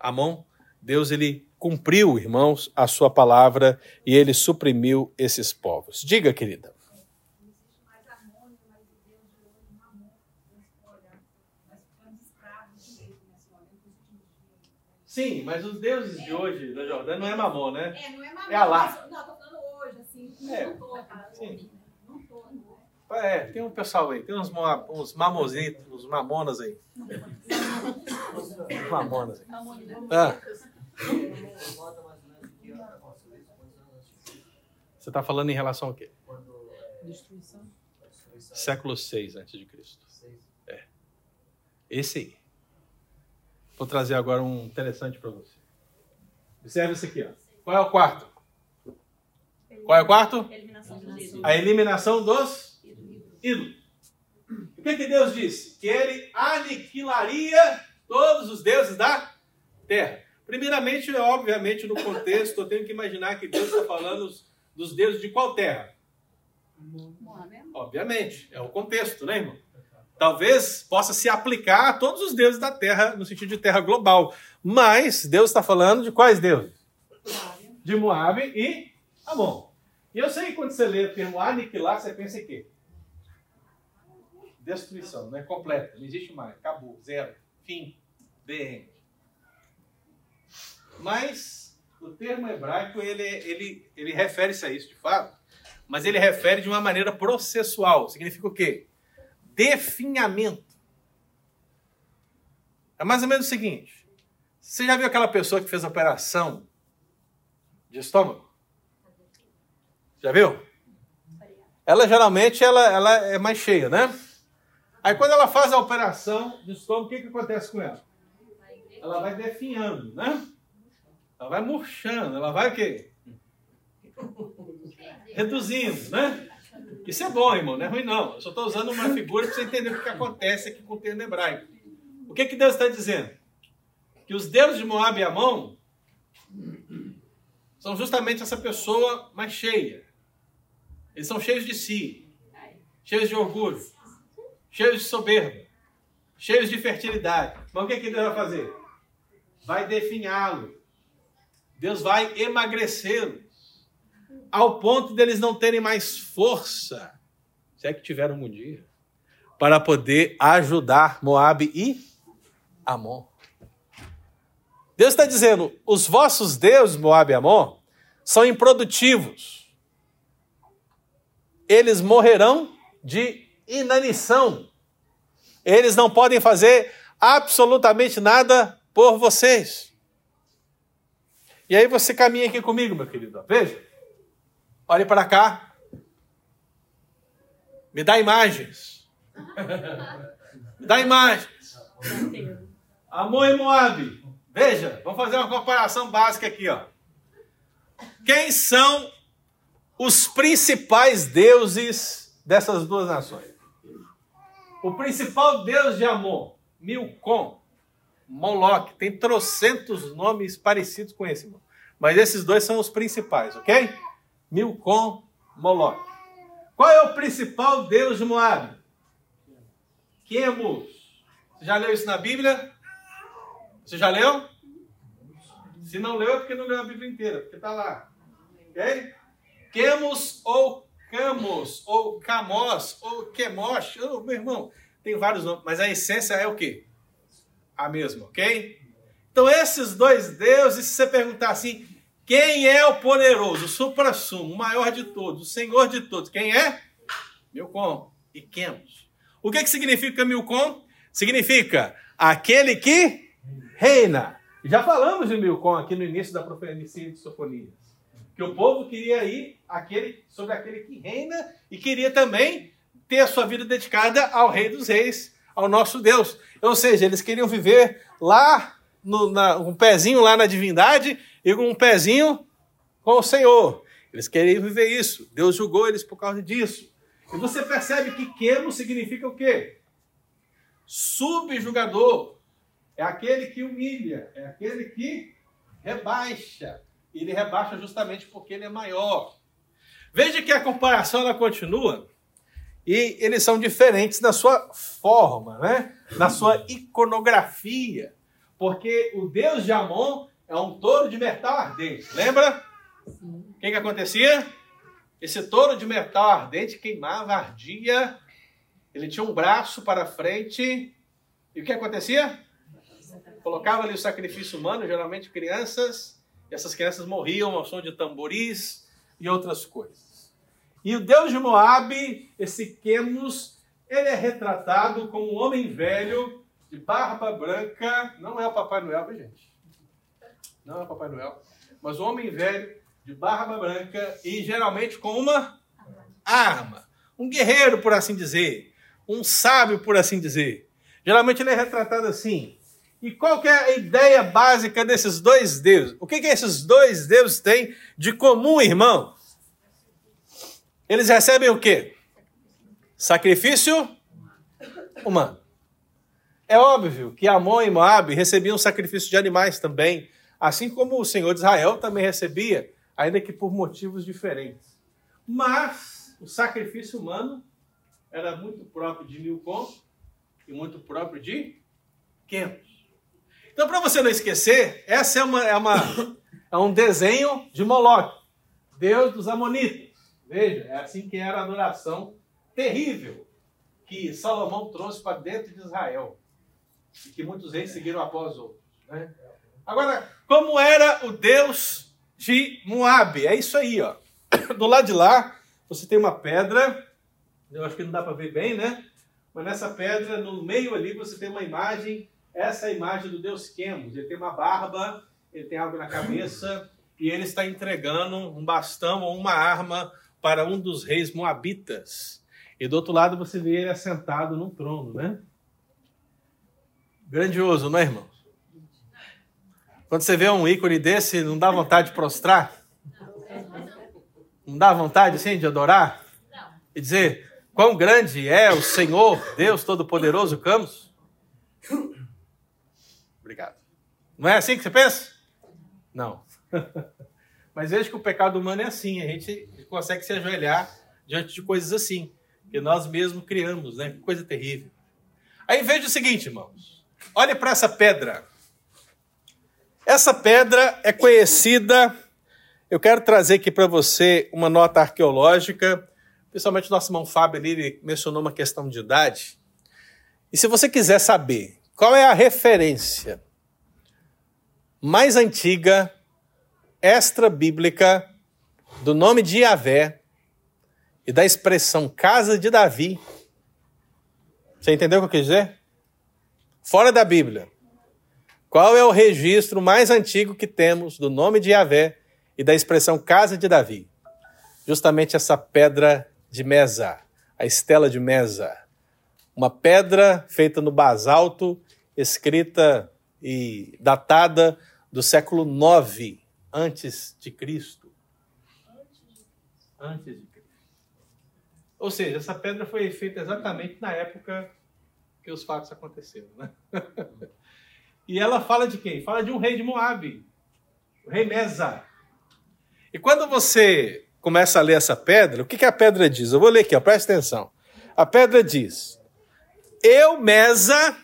Speaker 1: Amon. Deus ele cumpriu, irmãos, a sua palavra e ele suprimiu esses povos. Diga, querida.
Speaker 7: mais amônio, mas o Deus de hoje não amou. Olha, nós ficamos escravos dele nesse momento, nos últimos dias.
Speaker 1: Sim, mas os deuses de hoje da Jordânia não é Mamon, né?
Speaker 7: É, não é mamão.
Speaker 1: É Alá.
Speaker 7: mas- Não, tô falando hoje, assim.
Speaker 1: É.
Speaker 7: Não tô, cara.
Speaker 1: Sim.
Speaker 7: Não tô, não é.
Speaker 1: É, tem um pessoal aí, tem uns, uns mamozitos, uns mamonas aí. Mamonas aí. Ah, você está falando em relação ao quê?
Speaker 6: Destruição.
Speaker 1: Século 6 antes de Cristo. É. Esse aí. Vou trazer agora um interessante para você. Observe isso aqui, ó. Qual é o quarto? Qual é o quarto?
Speaker 3: Eliminação.
Speaker 1: A eliminação dos ídolos. O que, que Deus disse? Que ele aniquilaria todos os deuses da terra. Primeiramente, obviamente, no contexto, eu tenho que imaginar que Deus está falando dos deuses de qual terra? Obviamente, é o contexto, né, irmão? Talvez possa se aplicar a todos os deuses da terra, no sentido de terra global. Mas Deus está falando de quais deuses? De Moab e Amon. E eu sei que quando você lê o termo aniquilar, você pensa em quê? Destruição, né? Completa, não existe mais, acabou, zero, fim, end. Mas o termo hebraico, ele, ele, ele refere-se a isso de fato, mas ele refere de uma maneira processual. Significa o quê? Definhamento. É mais ou menos o seguinte: você já viu aquela pessoa que fez operação de estômago? Já viu? Ela geralmente ela, ela é mais cheia, né? Aí quando ela faz a operação de estômago, o que, que acontece com ela? Ela vai definhando, né? Ela vai murchando, ela vai o quê? Reduzindo, né? Isso é bom, irmão, não é ruim não. Eu só estou usando uma figura para você entender o que acontece aqui com o termo hebraico. O que, que Deus está dizendo? Que os deuses de Moab e Amon são justamente essa pessoa mais cheia. Eles são cheios de si, cheios de orgulho, cheios de soberba, cheios de fertilidade. Mas o que, que Deus vai fazer? Vai definhá-lo. Deus vai emagrecê-los ao ponto deles não terem mais força, se é que tiveram um dia, para poder ajudar Moab e Amon. Deus está dizendo: os vossos deuses, Moab e Amon, são improdutivos. Eles morrerão de inanição. Eles não podem fazer absolutamente nada por vocês. E aí você caminha aqui comigo, meu querido. Veja. Olhe para cá. Me dá imagens. Me dá imagens. Amor e Moab. Veja, vamos fazer uma comparação básica aqui, ó. Quem são os principais deuses dessas duas nações? O principal deus de Amor, Milcom, Moloch, tem trocentos nomes parecidos com esse. Mas esses dois são os principais, ok? Milcom, Moloch. Qual é o principal deus de Moab? Quemos. Você já leu isso na Bíblia? Você já leu? Se não leu, é porque não leu a Bíblia inteira, porque está lá. Ok? Quemos ou Camos, ou Camos, ou Quemosh. Oh, meu irmão, tem vários nomes, mas a essência é o quê? A mesma, ok? Então, esses dois deuses, se você perguntar assim, quem é o poderoso, o supra-sumo, o maior de todos, o senhor de todos? Quem é? Milcom e Quemos. O que, que significa Milcom? Significa aquele que reina. Já falamos de Milcom aqui no início da profecia de Sofonias. Que o povo queria ir aquele, sobre aquele que reina e queria também ter a sua vida dedicada ao Rei dos Reis, ao nosso Deus. Ou seja, eles queriam viver lá, no, na, um pezinho lá na divindade e com um pezinho com o Senhor. Eles queriam viver isso. Deus julgou eles por causa disso. E você percebe que quemo significa o quê? Subjugador. É aquele que humilha, é aquele que rebaixa. Ele rebaixa justamente porque ele é maior. Veja que a comparação ela continua e eles são diferentes na sua forma, né? na sua iconografia. Porque o Deus de Amon é um touro de metal ardente. Lembra? O que, que acontecia? Esse touro de metal ardente queimava, ardia, ele tinha um braço para frente. E o que acontecia? Colocava ali o sacrifício humano, geralmente crianças, e essas crianças morriam ao som de tamboris e outras coisas. E o deus de Moabe, esse Quemos, ele é retratado como um homem velho, de barba branca, não é o Papai Noel, gente não é Papai Noel, mas um homem velho, de barba branca e geralmente com uma arma. Um guerreiro, por assim dizer. Um sábio, por assim dizer. Geralmente ele é retratado assim. E qual que é a ideia básica desses dois deuses? O que, que esses dois deuses têm de comum, irmão? Eles recebem o quê? Sacrifício humano. É óbvio que Amon e Moab recebiam sacrifício de animais também, assim como o Senhor de Israel também recebia, ainda que por motivos diferentes. Mas o sacrifício humano era muito próprio de Milcom e muito próprio de Quentos. Então, para você não esquecer, essa é, uma, é, uma, é um desenho de Moloque, Deus dos Amonitas. Veja, é assim que era a adoração terrível que Salomão trouxe para dentro de Israel e que muitos reis seguiram após outros. Né? Agora, como era o Deus de Moab? É isso aí, ó. (coughs) Do lado de lá, você tem uma pedra, eu acho que não dá para ver bem, né? Mas nessa pedra, no meio ali, você tem uma imagem, essa é a imagem do Deus Quemos. Ele tem uma barba, ele tem algo na cabeça, e ele está entregando um bastão ou uma arma para um dos reis moabitas. E do outro lado você vê ele assentado num trono, né? Grandioso, não é, irmão? Quando você vê um ícone desse, não dá vontade de prostrar? Não dá vontade, assim, de adorar? E dizer, quão grande é o Senhor, Deus Todo-Poderoso, Camus? Obrigado. Não é assim que você pensa? Não. (laughs) Mas veja que o pecado humano é assim, a gente consegue se ajoelhar diante de coisas assim, que nós mesmos criamos, né? Que coisa terrível. Aí veja o seguinte, irmãos. Olhe para essa pedra. Essa pedra é conhecida. Eu quero trazer aqui para você uma nota arqueológica. Principalmente o nosso irmão Fábio ali ele mencionou uma questão de idade. E se você quiser saber qual é a referência mais antiga extra-bíblica do nome de Yahvé e da expressão casa de Davi, você entendeu o que eu quis dizer? fora da Bíblia, qual é o registro mais antigo que temos do nome de Yahvé e da expressão casa de Davi? Justamente essa pedra de Mesa, a estela de Mesa. Uma pedra feita no basalto, escrita e datada do século IX antes de Cristo. Antes de Cristo. Ou seja, essa pedra foi feita exatamente na época que os fatos aconteceram. Né? (laughs) e ela fala de quem? Fala de um rei de Moab, o rei Mesa. E quando você começa a ler essa pedra, o que, que a pedra diz? Eu vou ler aqui, ó, presta atenção. A pedra diz: Eu, Mesa,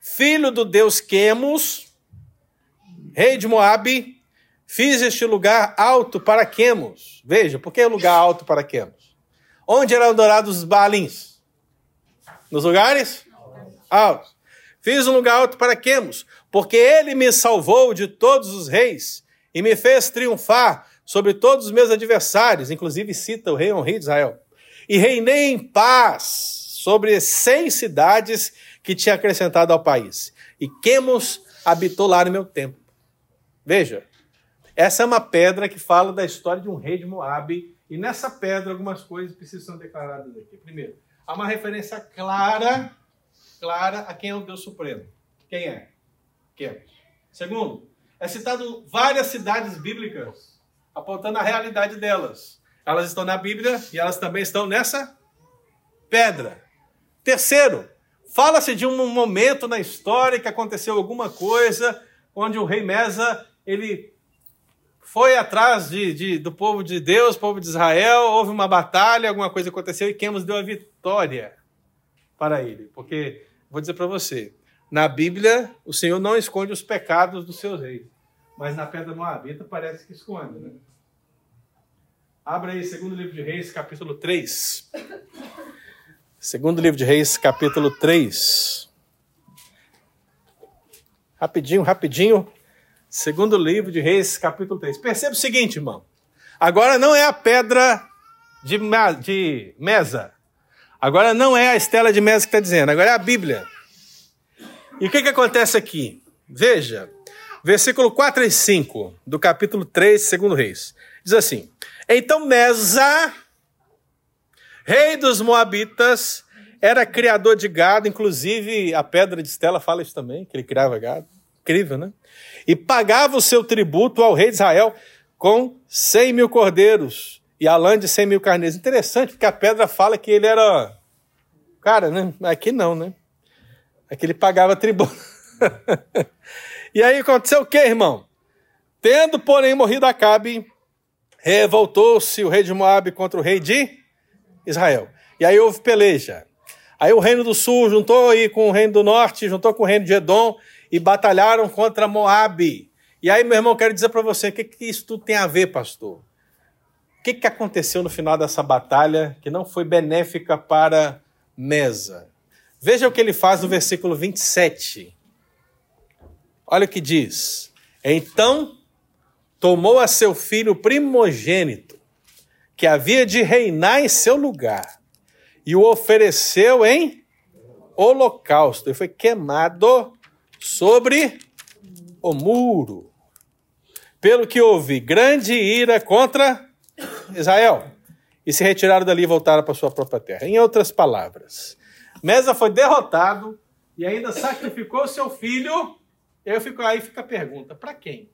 Speaker 1: filho do deus Quemos, rei de Moabe, fiz este lugar alto para Quemos. Veja, por que lugar alto para Quemos? Onde eram adorados os Baalins? Nos lugares altos. Fiz um lugar alto para Quemos, porque ele me salvou de todos os reis e me fez triunfar sobre todos os meus adversários, inclusive cita o rei Henri de Israel. E reinei em paz sobre cem cidades que tinha acrescentado ao país. E Quemos habitou lá no meu tempo. Veja, essa é uma pedra que fala da história de um rei de Moabe, e nessa pedra algumas coisas precisam ser declaradas aqui. Primeiro, há uma referência clara, clara a quem é o Deus Supremo. Quem é? Quem é? Segundo, é citado várias cidades bíblicas, apontando a realidade delas. Elas estão na Bíblia e elas também estão nessa pedra. Terceiro, fala-se de um momento na história que aconteceu alguma coisa onde o rei Mesa ele foi atrás de, de, do povo de Deus, povo de Israel, houve uma batalha, alguma coisa aconteceu e Quemos deu a vitória para ele. Porque, vou dizer para você, na Bíblia o Senhor não esconde os pecados dos seus reis, mas na pedra moabita parece que esconde. Né? Abra aí, segundo livro de Reis, capítulo 3. Segundo livro de Reis, capítulo 3. Rapidinho, rapidinho. Segundo livro de Reis, capítulo 3. Perceba o seguinte, irmão. Agora não é a pedra de, de Mesa. Agora não é a estela de Mesa que está dizendo. Agora é a Bíblia. E o que, que acontece aqui? Veja, versículo 4 e 5 do capítulo 3, segundo Reis. Diz assim: Então Mesa, rei dos Moabitas, era criador de gado, inclusive a pedra de estela fala isso também, que ele criava gado. Incrível, né? e pagava o seu tributo ao rei de Israel com 100 mil cordeiros e a lã de 100 mil carneiros. Interessante, porque a pedra fala que ele era Cara, né? Aqui não, né? Aqui ele pagava tributo. (laughs) e aí aconteceu o que, irmão? Tendo, porém, morrido Acabe, revoltou-se o rei de Moabe contra o rei de Israel. E aí houve peleja. Aí o reino do sul juntou aí com o reino do norte, juntou com o reino de Edom e batalharam contra Moabe. E aí, meu irmão, quero dizer para você, o que, que isso tudo tem a ver, pastor? Que, que aconteceu no final dessa batalha que não foi benéfica para Mesa? Veja o que ele faz no versículo 27. Olha o que diz. Então tomou a seu filho primogênito, que havia de reinar em seu lugar, e o ofereceu em holocausto, e foi queimado sobre o muro. Pelo que houve grande ira contra Israel, e se retiraram dali e voltaram para sua própria terra. Em outras palavras, Mesa foi derrotado e ainda sacrificou seu filho. Eu fico, aí fica a pergunta: para quem?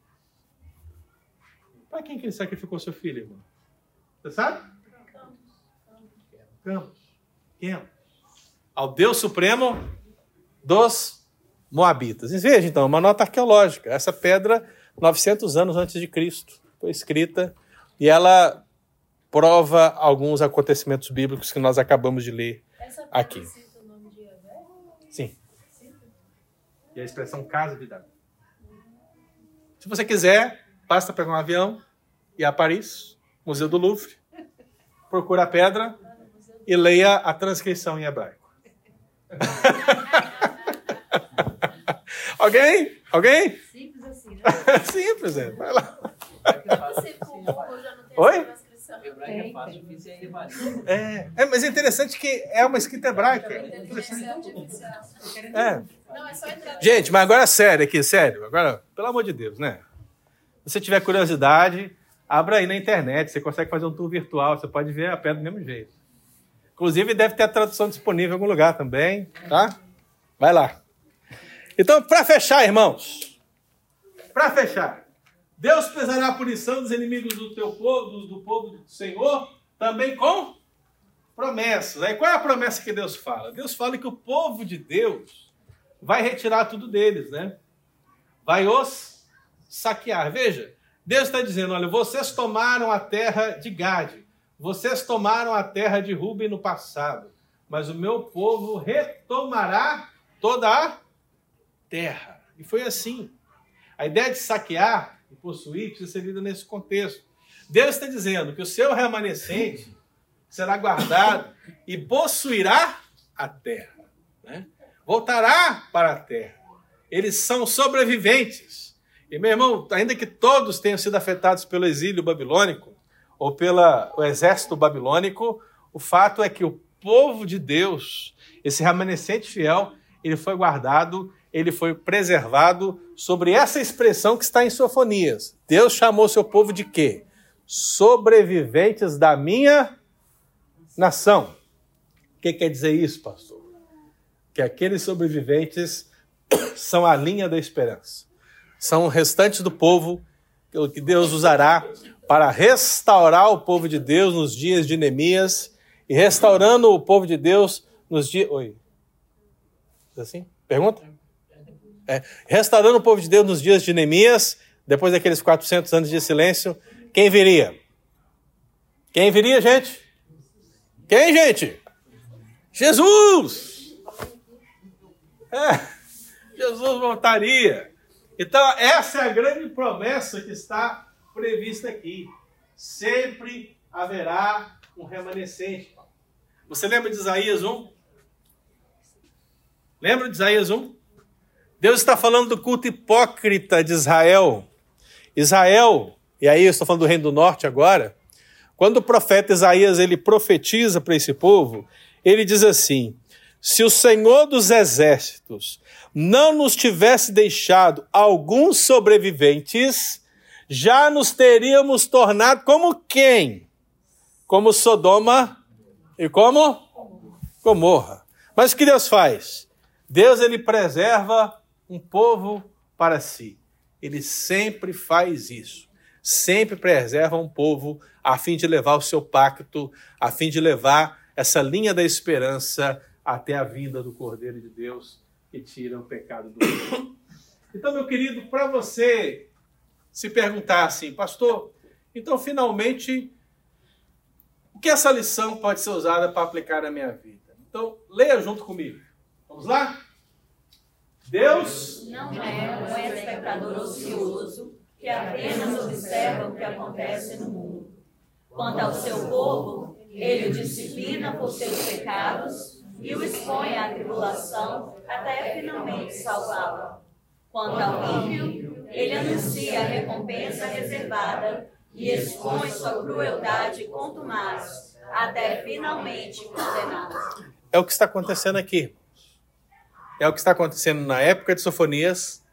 Speaker 1: Para quem que ele sacrificou seu filho, irmão? Você sabe? Campos. Quem? Ao Deus Supremo dos Moabitas. E veja então, uma nota arqueológica. Essa pedra, 900 anos antes de Cristo, foi escrita e ela prova alguns acontecimentos bíblicos que nós acabamos de ler
Speaker 5: Essa
Speaker 1: Aqui.
Speaker 5: pedra cita o nome de Yahvé?
Speaker 1: Sim.
Speaker 5: Cita?
Speaker 1: E a expressão casa de Davi. Se você quiser, basta pegar um avião e ir a Paris, Museu do Louvre, procura a pedra e leia a transcrição em hebraico. (laughs) Alguém? Alguém?
Speaker 5: Simples assim, né? (laughs)
Speaker 1: Simples, é. Vai lá.
Speaker 5: Você tem.
Speaker 8: Hebraico é fácil, difícil é hebraico.
Speaker 1: É, é, mas é interessante que é uma escrita hebraica. É.
Speaker 5: Não, é só entrar.
Speaker 1: Gente, mas agora sério aqui, sério. Agora, pelo amor de Deus, né? Se você tiver curiosidade, abra aí na internet. Você consegue fazer um tour virtual, você pode ver a pedra do mesmo jeito. Inclusive, deve ter a tradução disponível em algum lugar também, tá? Vai lá. Então, para fechar, irmãos, para fechar, Deus pesará a punição dos inimigos do teu povo, do, povo do Senhor, também com promessas. Aí qual é a promessa que Deus fala? Deus fala que o povo de Deus vai retirar tudo deles, né? Vai os saquear. Veja, Deus está dizendo: olha, vocês tomaram a terra de Gade, vocês tomaram a terra de Ruben no passado, mas o meu povo retomará toda a terra. E foi assim. A ideia de saquear e possuir precisa ser lida nesse contexto. Deus está dizendo que o seu remanescente será guardado e possuirá a terra. né? Voltará para a terra. Eles são sobreviventes. E, meu irmão, ainda que todos tenham sido afetados pelo exílio babilônico ou pelo exército babilônico, o fato é que o povo de Deus, esse remanescente fiel, ele foi guardado, ele foi preservado sobre essa expressão que está em Sofonias. Deus chamou seu povo de quê? Sobreviventes da minha nação. O que quer dizer isso, pastor? Que aqueles sobreviventes (coughs) são a linha da esperança. São o restante do povo que Deus usará para restaurar o povo de Deus nos dias de Neemias e restaurando o povo de Deus nos dias. Oi. Assim? Pergunta? É. Restaurando o povo de Deus nos dias de Neemias, depois daqueles 400 anos de silêncio, quem viria? Quem viria, gente? Quem, gente? Jesus! É, Jesus voltaria. Então, essa é a grande promessa que está prevista aqui. Sempre haverá um remanescente. Você lembra de Isaías 1? Lembra de Isaías 1? Deus está falando do culto hipócrita de Israel. Israel, e aí eu estou falando do reino do norte agora, quando o profeta Isaías ele profetiza para esse povo, ele diz assim: se o Senhor dos exércitos não nos tivesse deixado alguns sobreviventes, já nos teríamos tornado como quem? Como Sodoma e como Gomorra. Mas o que Deus faz? Deus ele preserva um povo para si. Ele sempre faz isso. Sempre preserva um povo a fim de levar o seu pacto, a fim de levar essa linha da esperança até a vinda do Cordeiro de Deus que tira o pecado do mundo. Então, meu querido, para você se perguntar assim, pastor, então finalmente o que essa lição pode ser usada para aplicar na minha vida? Então, leia junto comigo. Vamos lá? Deus
Speaker 3: Não é um espectador ocioso que apenas observa o que acontece no mundo. Quanto ao seu povo, ele o disciplina por seus pecados e o expõe à tribulação até finalmente salvá-lo. Quanto ao ímpio, ele anuncia a recompensa reservada e expõe sua crueldade contumaz até finalmente condená-lo.
Speaker 1: é o que está acontecendo aqui. É o que está acontecendo na época de Sofonias,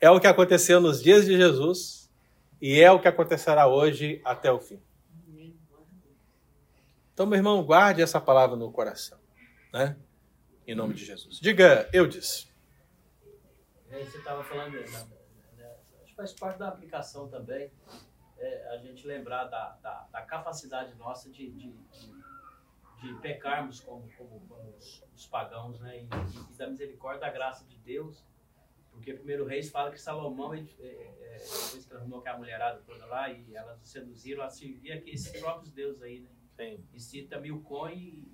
Speaker 1: é o que aconteceu nos dias de Jesus e é o que acontecerá hoje até o fim. Então, meu irmão, guarde essa palavra no coração, né? Em nome de Jesus. Diga, eu disse.
Speaker 8: É, Você estava falando, né, né, acho que faz parte da aplicação também, é, a gente lembrar da, da, da capacidade nossa de, de, de, de pecarmos como, como, como os pagãos, né? E, e da misericórdia, da graça de Deus. Porque primeiro Reis fala que Salomão, ele, é, é, depois que arrumou aquela mulherada toda lá e elas o seduziram, ela servia que esses próprios deuses aí, né?
Speaker 1: Sim.
Speaker 8: E cita Milcom e,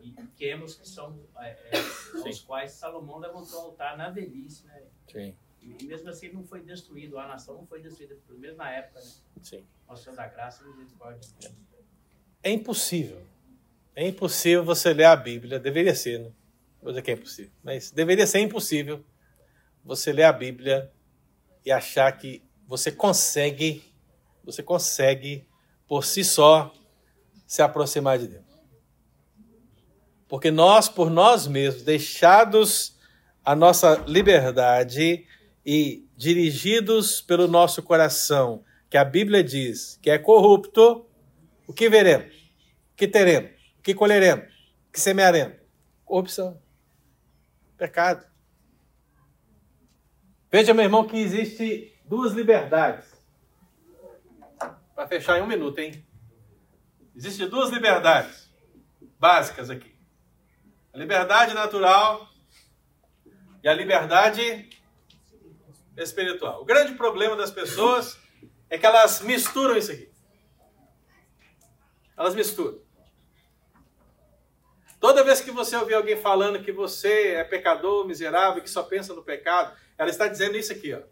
Speaker 8: e, e Quemos, que são é, é, aos quais Salomão levantou o altar na velhice, né?
Speaker 1: Sim,
Speaker 8: E, e mesmo assim não foi destruído, a nação não foi destruída, pelo menos na época, né?
Speaker 1: sim.
Speaker 8: Mostrando a graça e a misericórdia.
Speaker 1: É impossível. É impossível você ler a Bíblia. Deveria ser, né? Vou dizer que é impossível. Mas deveria ser impossível você ler a Bíblia e achar que você consegue, você consegue, por si só, se aproximar de Deus. Porque nós, por nós mesmos, deixados a nossa liberdade e dirigidos pelo nosso coração, que a Bíblia diz que é corrupto, o que veremos? O que teremos? Que colheremos? Que semearemos? Corrupção. Pecado. Veja, meu irmão, que existe duas liberdades. Para fechar em um minuto, hein? Existem duas liberdades básicas aqui. A liberdade natural e a liberdade espiritual. O grande problema das pessoas é que elas misturam isso aqui. Elas misturam. Toda vez que você ouvir alguém falando que você é pecador, miserável, que só pensa no pecado, ela está dizendo isso aqui, ó.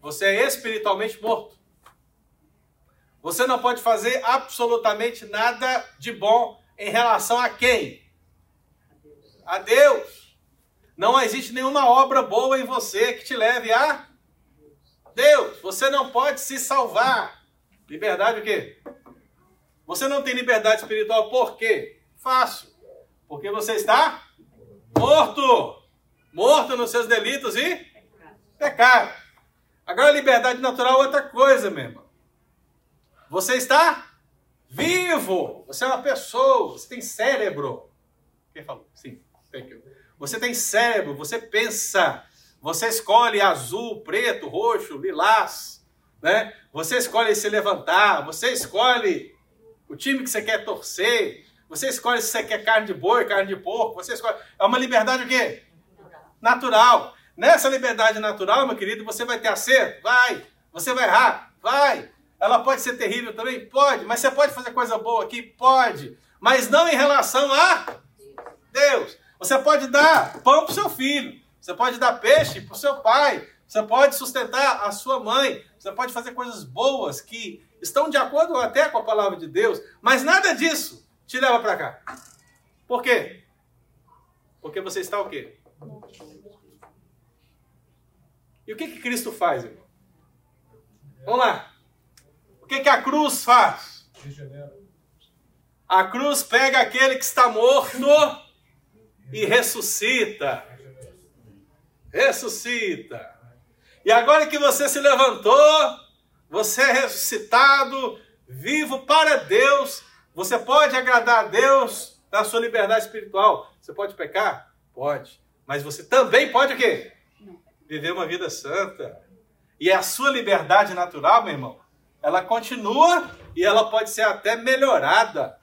Speaker 1: Você é espiritualmente morto. Você não pode fazer absolutamente nada de bom em relação a quem? A Deus. Não existe nenhuma obra boa em você que te leve a Deus. Você não pode se salvar. Liberdade o quê? Você não tem liberdade espiritual por quê? Fácil. Porque você está morto. Morto nos seus delitos e pecado. Agora, liberdade natural é outra coisa, meu irmão. Você está vivo. Você é uma pessoa. Você tem cérebro. Quem falou? Sim. Você tem cérebro. Você pensa. Você escolhe azul, preto, roxo, lilás. Né? Você escolhe se levantar. Você escolhe o time que você quer torcer. Você escolhe se você quer carne de boi, carne de porco. Você escolhe. É uma liberdade o quê? Natural. Nessa liberdade natural, meu querido, você vai ter acerto? Vai. Você vai errar? Vai. Ela pode ser terrível também? Pode. Mas você pode fazer coisa boa aqui? Pode. Mas não em relação a Deus. Você pode dar pão para seu filho. Você pode dar peixe para o seu pai. Você pode sustentar a sua mãe. Você pode fazer coisas boas que estão de acordo até com a palavra de Deus. Mas nada disso te leva para cá. Por quê? Porque você está o quê? E o que, que Cristo faz, irmão? Vamos lá. O que, que a cruz faz? A cruz pega aquele que está morto e ressuscita. Ressuscita. E agora que você se levantou, você é ressuscitado, vivo para Deus, você pode agradar a Deus na sua liberdade espiritual. Você pode pecar? Pode. Mas você também pode o quê? Viver uma vida santa. E a sua liberdade natural, meu irmão, ela continua e ela pode ser até melhorada